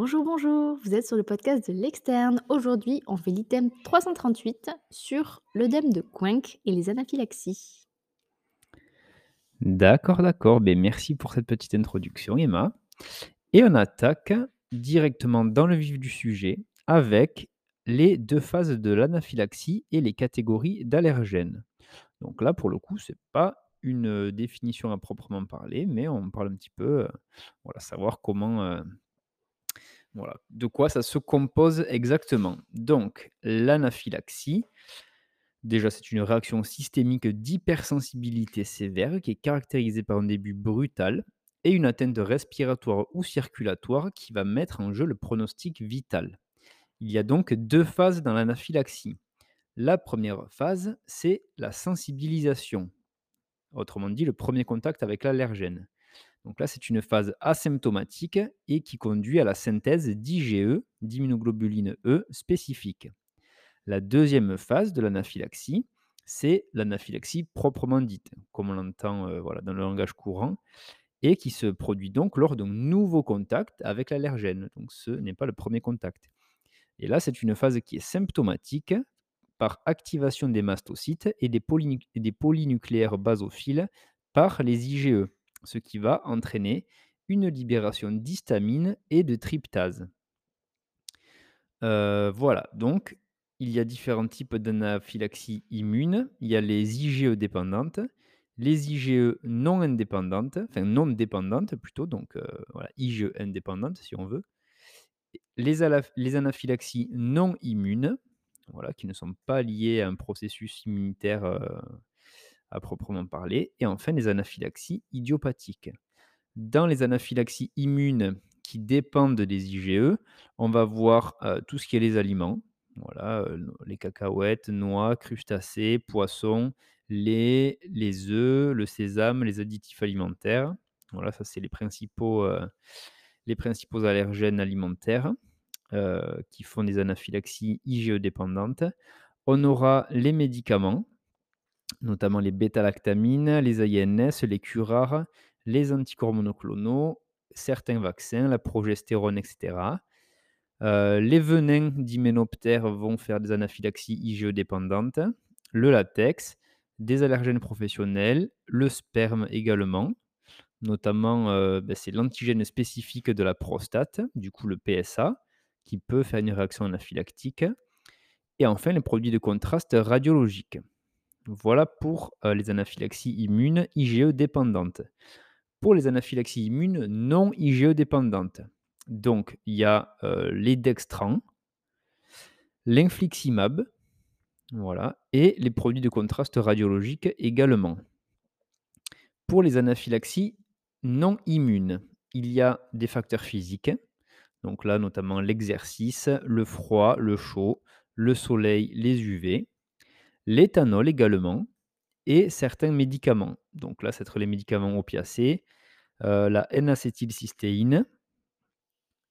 Bonjour, bonjour, vous êtes sur le podcast de l'externe. Aujourd'hui, on fait l'item 338 sur l'œdème de Coinck et les anaphylaxies. D'accord, d'accord. Beh, merci pour cette petite introduction, Emma. Et on attaque directement dans le vif du sujet avec les deux phases de l'anaphylaxie et les catégories d'allergènes. Donc là, pour le coup, c'est pas une définition à proprement parler, mais on parle un petit peu, euh, voilà, savoir comment, euh, de quoi ça se compose exactement? Donc, l'anaphylaxie, Déjà, c'est une réaction systémique d'hypersensibilité sévère qui est caractérisée par un début brutal et une atteinte respiratoire ou circulatoire qui va mettre en jeu le pronostic vital. Il y a donc deux phases dans l'anaphylaxie. La première phase, c'est la sensibilisation, autrement dit le premier contact avec l'allergène. Donc là, c'est une phase asymptomatique et qui conduit à la synthèse d'IgE, d'immunoglobuline E spécifique. La deuxième phase de l'anaphylaxie, c'est l'anaphylaxie proprement dite, comme on l'entend euh, voilà, dans le langage courant, et qui se produit donc lors d'un nouveau contact avec l'allergène. Donc ce n'est pas le premier contact. Et là, c'est une phase qui est symptomatique par activation des mastocytes et des polynucléaires basophiles par les IgE, ce qui va entraîner une libération d'histamine et de tryptase. Euh, voilà, donc il y a différents types d'anaphylaxie immune. Il y a les IgE dépendantes, les IgE non indépendantes, enfin non dépendantes plutôt, donc euh, voilà, IgE indépendantes si on veut. Les anaphylaxies non immunes, voilà, qui ne sont pas liées à un processus immunitaire euh, à proprement parler. Et enfin, les anaphylaxies idiopathiques. Dans les anaphylaxies immunes qui dépendent des IgE, on va voir euh, tout ce qui est les aliments, voilà, euh, les cacahuètes, noix, crustacés, poissons, lait, les œufs, le sésame, les additifs alimentaires. Voilà, ça c'est les principaux, euh, les principaux allergènes alimentaires qui font des anaphylaxies IgE dépendantes. On aura les médicaments, notamment les bêta-lactamines, les AINS, les curares, les anticorps monoclonaux, certains vaccins, la progestérone, etc. Euh, les venins d'hyménoptères vont faire des anaphylaxies IgE dépendantes, le latex, des allergènes professionnels, le sperme également, notamment euh, ben, c'est l'antigène spécifique de la prostate, du coup le PSA, qui peut faire une réaction anaphylactique, et enfin les produits de contraste radiologiques. Voilà pour euh, les anaphylaxies immunes IgE dépendantes. Pour les anaphylaxies immunes non IgE dépendantes, donc il y a euh, les dextrans, l'infliximab, voilà, et les produits de contraste radiologique également. Pour les anaphylaxies non immunes, il y a des facteurs physiques, donc là notamment l'exercice, le froid, le chaud, le soleil, les UV, l'éthanol également, et certains médicaments. Donc là, c'est les médicaments opiacés, euh, la N-acétylcystéine,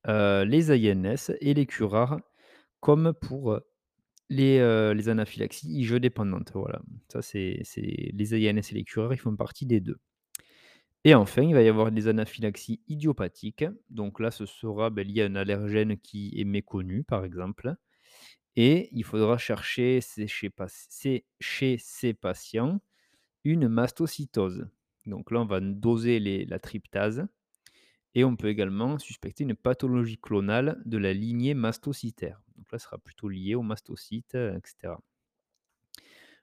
euh, les INS et les curares, comme pour euh, les, anaphylaxies IgE dépendantes. Voilà, ça c'est c'est- les INS et les curares, ils font partie des deux. Et enfin, il va y avoir des anaphylaxies idiopathiques. Donc là, ce sera ben, lié à un allergène qui est méconnu, par exemple. Et il faudra chercher chez, ces patients une mastocytose. Donc là, on va doser la tryptase et on peut également suspecter une pathologie clonale de la lignée mastocytaire. Donc là, ce sera plutôt lié aux mastocytes, euh, etc.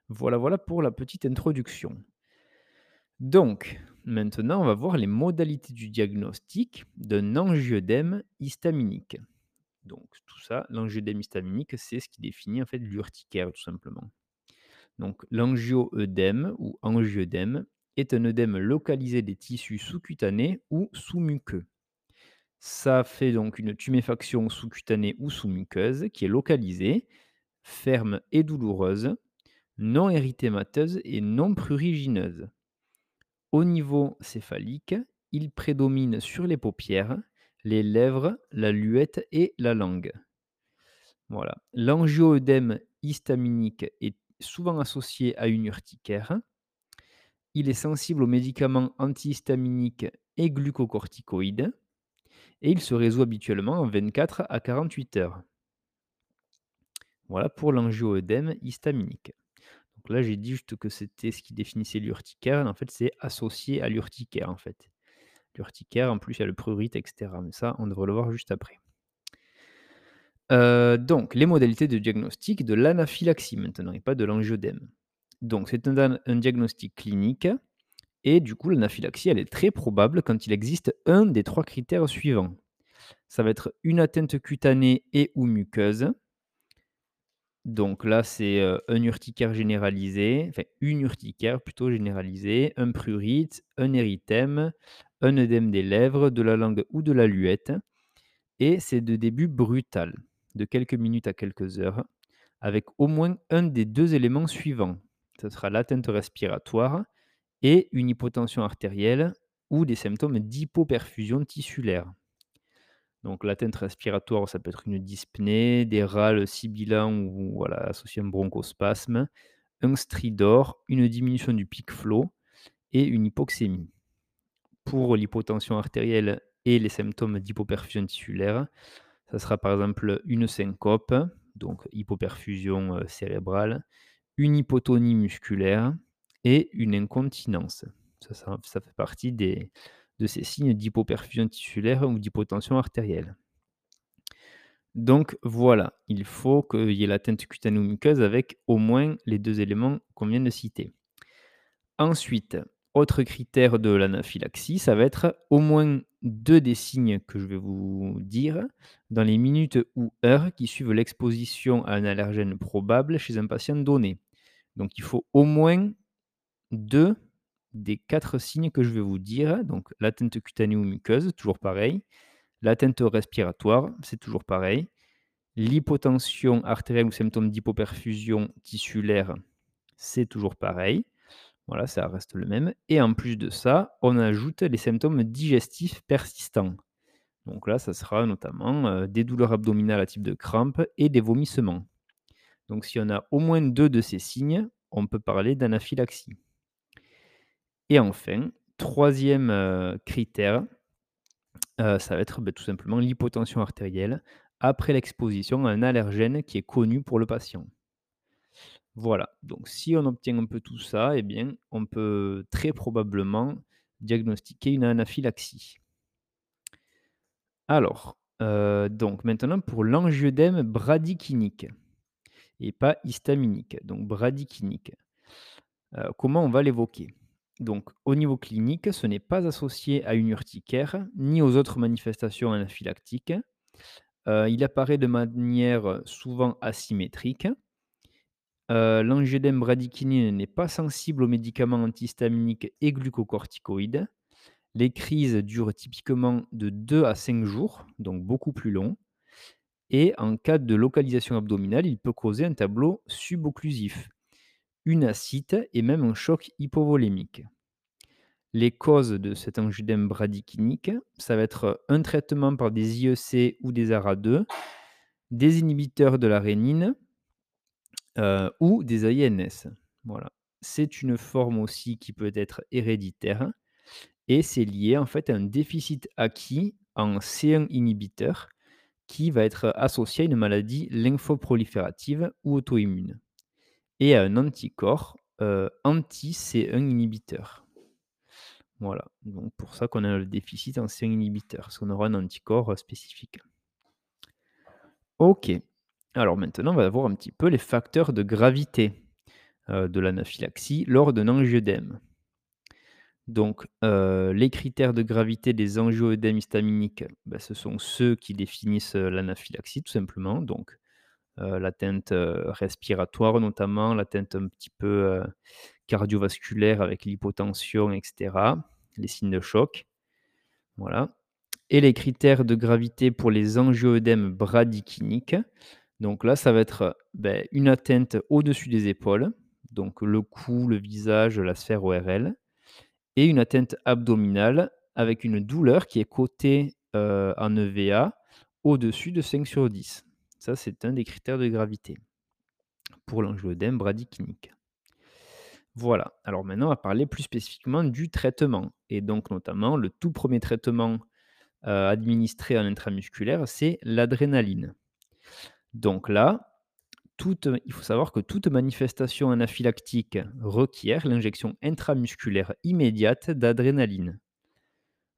Voilà, voilà pour la petite introduction. Donc, maintenant, on va voir les modalités du diagnostic d'un angioedème histaminique. Donc, tout ça, l'angioedème histaminique, c'est ce qui définit en fait l'urticaire, tout simplement. Donc, l'angioœdème ou angioedème est un œdème localisé des tissus sous-cutanés ou sous-muqueux. Ça fait donc une tuméfaction sous-cutanée ou sous-muqueuse qui est localisée, ferme et douloureuse, non érythémateuse et non prurigineuse. Au niveau céphalique, il prédomine sur les paupières, les lèvres, la luette et la langue. Voilà. L'angioœdème histaminique est souvent associé à une urticaire. Il est sensible aux médicaments antihistaminiques et glucocorticoïdes. et il se résout habituellement en 24 à 48 heures. Voilà pour l'angioœdème histaminique. Donc là, j'ai dit juste que c'était ce qui définissait l'urticaire, en fait, c'est associé à l'urticaire, en fait. L'urticaire, en plus, il y a le prurite, et cetera, mais ça, on devrait le voir juste après. Heu, donc les modalités de diagnostic de l'anaphylaxie maintenant et pas de l'angioedème. Donc c'est un un diagnostic clinique et du coup l'anaphylaxie, elle est très probable quand il existe un des 3 critères suivants. Ça va être une atteinte cutanée et ou muqueuse. Donc là, c'est, heu, un urticaire généralisé, enfin une urticaire plutôt généralisée, un prurite, un érythème, un œdème des lèvres, de la langue ou de la luette et c'est de début brutal de quelques minutes à quelques heures, avec au moins un des deux éléments suivants. Ce sera l'atteinte respiratoire et une hypotension artérielle ou des symptômes d'hypoperfusion tissulaire. Donc l'atteinte respiratoire, ça peut être une dyspnée, des râles sibilants ou voilà, associés à un bronchospasme, un stridor, une diminution du pic flow et une hypoxémie. Pour l'hypotension artérielle et les symptômes d'hypoperfusion tissulaire, ça sera par exemple une syncope, donc hypoperfusion, heu, cérébrale, une hypotonie musculaire et une incontinence. Ça fait partie de ces signes d'hypoperfusion tissulaire ou d'hypotension artérielle. Donc voilà, il faut qu'il y ait l'atteinte cutano-muqueuse avec au moins les 2 éléments qu'on vient de citer. Ensuite, autre critère de l'anaphylaxie, ça va être au moins 2 des signes que je vais vous dire dans les minutes ou heures qui suivent l'exposition à un allergène probable chez un patient donné. Donc il faut au moins 2 des 4 signes que je vais vous dire, donc l'atteinte cutanée ou muqueuse, toujours pareil, l'atteinte respiratoire, c'est toujours pareil, l'hypotension artérielle ou symptômes d'hypoperfusion tissulaire, c'est toujours pareil. Voilà, ça reste le même et en plus de ça, on ajoute les symptômes digestifs persistants. Donc là, ça sera notamment, heu, des douleurs abdominales à type de crampes et des vomissements. Donc si on a au moins 2 de ces signes, on peut parler d'anaphylaxie. Et enfin, 3e, heu, critère, heu, ça va être, beh, tout simplement l'hypotension artérielle après l'exposition à un allergène qui est connu pour le patient. Voilà, donc si on obtient un peu tout ça, eh bien, on peut très probablement diagnostiquer une anaphylaxie. Alors, heu, donc maintenant pour l'angioedème bradykinique et pas histaminique, donc bradykinique. Heu, comment on va l'évoquer? Donc au niveau clinique, ce n'est pas associé à une urticaire, ni aux autres manifestations anaphylactiques. Heu, il apparaît de manière souvent asymétrique. L'angioedème bradykinin n'est pas sensible aux médicaments antihistaminiques et glucocorticoïdes. Les crises durent typiquement de 2 à 5 jours, donc beaucoup plus long et en cas de localisation abdominale, il peut causer un tableau subocclusif, une ascite et même un choc hypovolémique. Les causes de cet angioedème bradykinique, ça va être un traitement par des IEC ou des ARA2, des inhibiteurs de la rénine, heu, ou des AINS. Voilà. C'est une forme aussi qui peut être héréditaire et c'est lié en fait à un déficit acquis en C1 inhibiteur qui va être associé à une maladie lymphoproliférative ou auto-immune et à un anticorps, heu, anti-C1 inhibiteur. Voilà, donc pour ça qu'on a le déficit en C1 inhibiteur, parce qu'on aura un anticorps, heu, spécifique. OK. Alors maintenant, on va voir un petit peu les facteurs de gravité, heu, de l'anaphylaxie lors d'un angioedème. Donc, heu, les critères de gravité des angioœdèmes histaminiques, bah, ce sont ceux qui définissent, heu, l'anaphylaxie tout simplement. Donc, l'atteinte, respiratoire notamment, l'atteinte un petit peu, cardiovasculaire avec l'hypotension et cetera, les signes de choc, voilà et les critères de gravité pour les angioœdèmes bradykiniques. Donc là, ça va être, beh, une atteinte au-dessus des épaules, donc le cou, le visage, la sphère ORL et une atteinte abdominale avec une douleur qui est cotée, heu, en EVA au-dessus de 5 sur 10. Ça, c'est un des critères de gravité pour l'angioëdème bradykinique. Voilà, alors maintenant on va parler plus spécifiquement du traitement et donc notamment le tout premier traitement, heu, administrée en intramusculaire, c'est l'adrénaline. Donc là, il faut savoir que toute manifestation anaphylactique requiert l'injection intramusculaire immédiate d'adrénaline.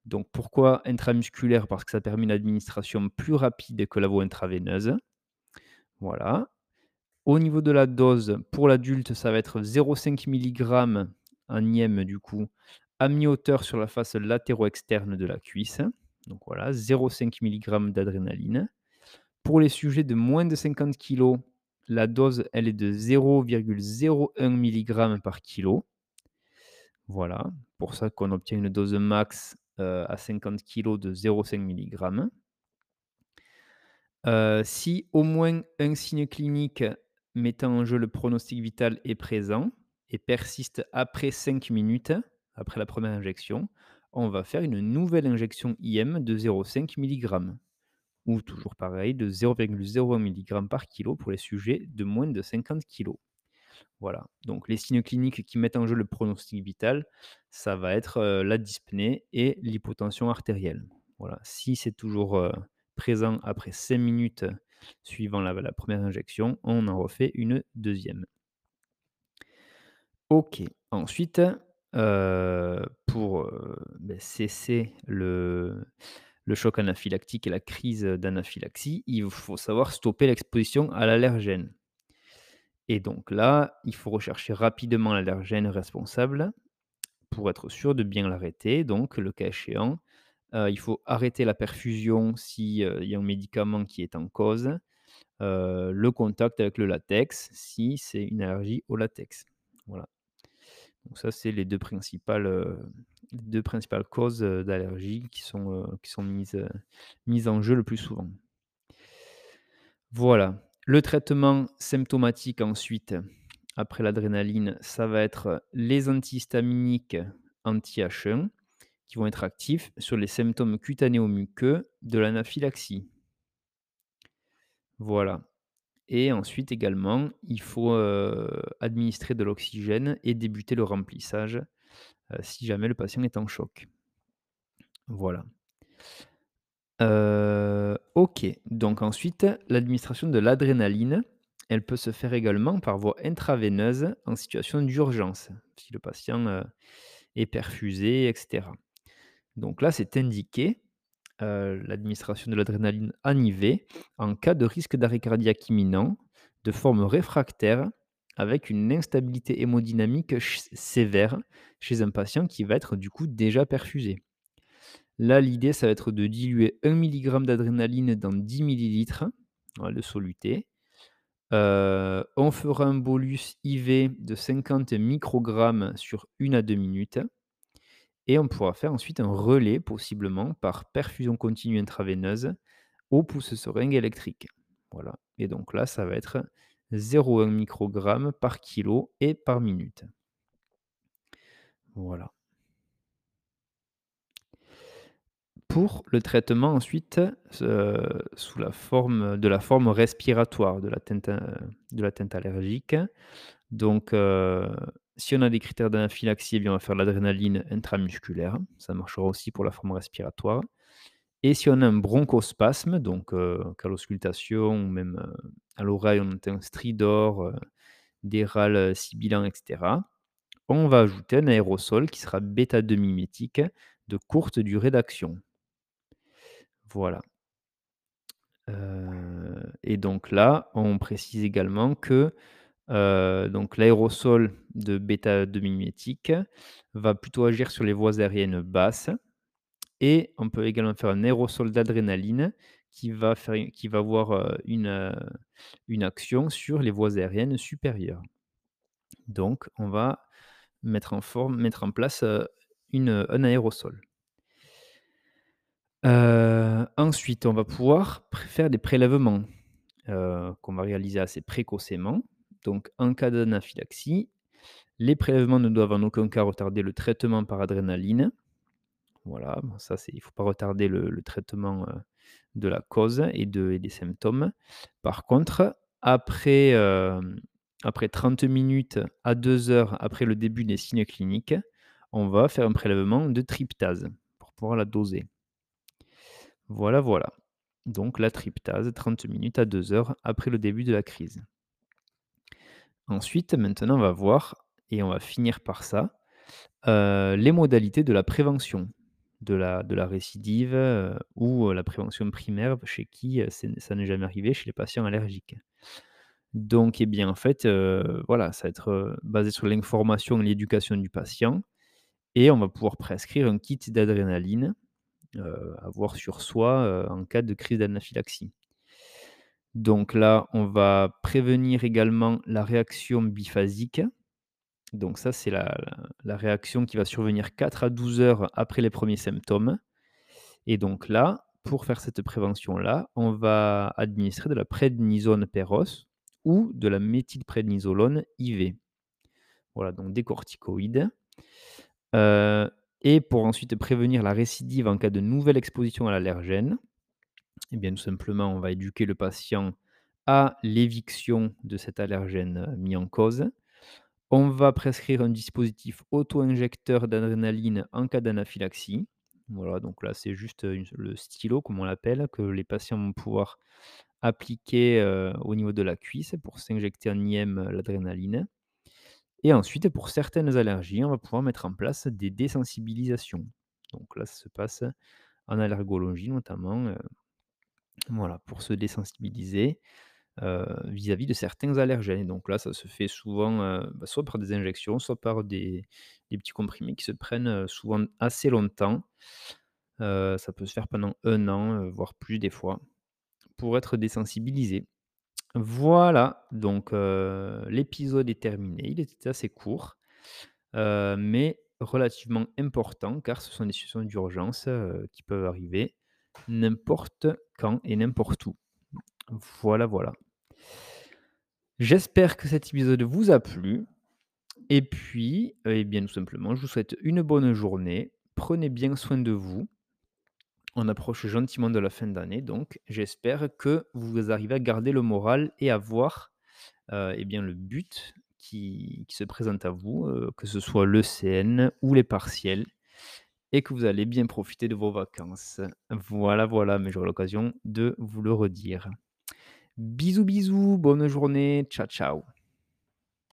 Donc pourquoi intramusculaire? Parce que ça permet une administration plus rapide que la voie intraveineuse. Voilà. Au niveau de la dose, pour l'adulte, ça va être 0,5 milligrammes en du coup, à mi-hauteur sur la face latéro-externe de la cuisse. Donc voilà, 0,5 milligrammes d'adrénaline. Pour les sujets de moins de 50 kilos, la dose, elle est de 0,01 milligrammes par kilo. Voilà, pour ça qu'on obtient une dose max, heu, à 50 kilos de 0,5 milligrammes. Heu, si au moins un signe clinique mettant en jeu le pronostic vital est présent et persiste après 5 minutes, après la première injection, on va faire une nouvelle injection IM de 0,5 milligrammes ou toujours pareil de 0,01 milligrammes par kilo pour les sujets de moins de 50 kilos. Voilà, donc les signes cliniques qui mettent en jeu le pronostic vital, ça va être, heu, la dyspnée et l'hypotension artérielle. Voilà, si c'est toujours, heu, présent après 5 minutes suivant la première injection, on en refait une deuxième. OK, ensuite, heu, pour, beh, cesser le le choc anaphylactique et la crise, d'anaphylaxie, il faut savoir stopper l'exposition à l'allergène. Et donc là, il faut rechercher rapidement l'allergène responsable pour être sûr de bien l'arrêter. Donc, le cas échéant, heu, il faut arrêter la perfusion si, heu, il y a un médicament qui est en cause, heu, le contact avec le latex si c'est une allergie au latex. Voilà. Donc ça, c'est les 2 principales, les 2 principales causes, d'allergie qui sont, mises, en jeu le plus souvent. Voilà. Le traitement symptomatique ensuite, après l'adrénaline, ça va être les antihistaminiques anti-H1 qui vont être actifs sur les symptômes cutaneo-muqueux de l'anaphylaxie. Voilà et ensuite également, il faut, administrer de l'oxygène et débuter le remplissage, si jamais le patient est en choc. Voilà. Heu, OK, donc ensuite, l'administration de l'adrénaline, elle peut se faire également par voie intraveineuse en situation d'urgence, si le patient, heu, est perfusé et cetera. Donc là, c'est indiqué, l'administration de l'adrénaline en en cas de risque d'arrêt cardiaque imminent, de forme réfractaire, avec une instabilité hémodynamique sévère chez un patient qui va être du coup déjà perfusé. Là, l'idée, ça va être de diluer 1 milligramme d'adrénaline dans 10 millilitres, voilà, de soluté. Heu, on fera un bolus IV de 50 microgrammes sur 1 à 2 minutes et on pourra faire ensuite un relais, possiblement par perfusion continue intraveineuse au pousse-seringue électrique. Voilà et donc là, ça va être 0,1 microgramme par kilo et par minute. Voilà. Pour le traitement ensuite, sous la forme de la forme respiratoire de de l'atteinte allergique. Donc, heu, si on a des critères d'anaphylaxie, eh bien, on va faire l'adrénaline intramusculaire. Ça marchera aussi pour la forme respiratoire et si on a un bronchospasme, donc, heu, cas d'auscultation ou même, heu, à l'oreille, on entend un stridor, heu, des râles, heu, sibilants et cetera. On va ajouter un aérosol qui sera bêta-2 mimétique de courte durée d'action. Voilà. Heu et donc là, on précise également que, l'aérosol de bêta-2 mimétique va plutôt agir sur les voies aériennes basses et on peut également faire un aérosol d'adrénaline qui va avoir, une, heu, une action sur les voies aériennes supérieures. Donc on va mettre en forme mettre en place, heu, un aérosol. Ensuite, on va pouvoir faire des prélèvements, qu'on va réaliser assez précocement. Donc en cas d'anaphylaxie, les prélèvements ne doivent en aucun cas retarder le traitement par adrénaline. Voilà, ça c'est il faut pas retarder le traitement, de la cause et de des symptômes. Par contre, après, après 30 minutes à 2 heures après le début des signes cliniques, on va faire un prélèvement de tryptase pour pouvoir la doser. Voilà, voilà. Donc la tryptase, 30 minutes à 2 heures après le début de la crise. Ensuite, maintenant, on va voir et on va finir par ça, les modalités de la prévention de la récidive, heu, ou, heu, la prévention primaire chez qui, c'est ça n'est jamais arrivé chez les patients allergiques. Donc, eh bien, en fait, voilà, ça va être, basé sur l'information et l'éducation du patient et on va pouvoir prescrire un kit d'adrénaline, à avoir sur soi, en cas de crise d'anaphylaxie. Donc là, on va prévenir également la réaction biphasique. Donc ça, c'est la réaction qui va survenir 4 à 12 heures après les premiers symptômes et donc là, pour faire cette prévention-là, on va administrer de la prednisone peros ou de la méthylprednisolone IV. Voilà, donc des corticoïdes. Heu et pour ensuite prévenir la récidive en cas de nouvelle exposition à l'allergène, eh bien, tout simplement, on va éduquer le patient à l'éviction de cet allergène, heu, mis en cause. On va prescrire un dispositif auto-injecteur d'adrénaline en cas d'anaphylaxie. Voilà, donc là, c'est juste, une le stylo, comme on l'appelle, que les patients vont pouvoir appliquer, heu, au niveau de la cuisse pour s'injecter en IM, heu, l'adrénaline et ensuite, pour certaines allergies, on va pouvoir mettre en place des désensibilisations. Donc là, ça se passe en allergologie notamment, voilà, pour se désensibiliser, heu, vis-à-vis de certains allergènes. Donc là, ça se fait souvent, heu, bah, soit par des injections, soit par des petits comprimés qui se prennent, heu, souvent assez longtemps. Ça peut se faire pendant un an, voire plus des fois, pour être désensibilisé. Voilà, donc l'épisode est terminé. Il était assez court, mais relativement important car ce sont des situations d'urgence, qui peuvent arriver n'importe quand et n'importe où. Voilà, voilà. J'espère que cet épisode vous a plu et puis, eh bien, tout simplement, je vous souhaite une bonne journée. Prenez bien soin de vous. On approche gentiment de la fin d'année, donc j'espère que vous arrivez à garder le moral et à voir, heu, eh bien, le but qui se présente à vous, heu, que ce soit l'ECN ou les partiels et que vous allez bien profiter de vos vacances. Voilà, voilà, mais j'aurai l'occasion de vous le redire. Bisous, bisous, bonne journée. Ciao, ciao.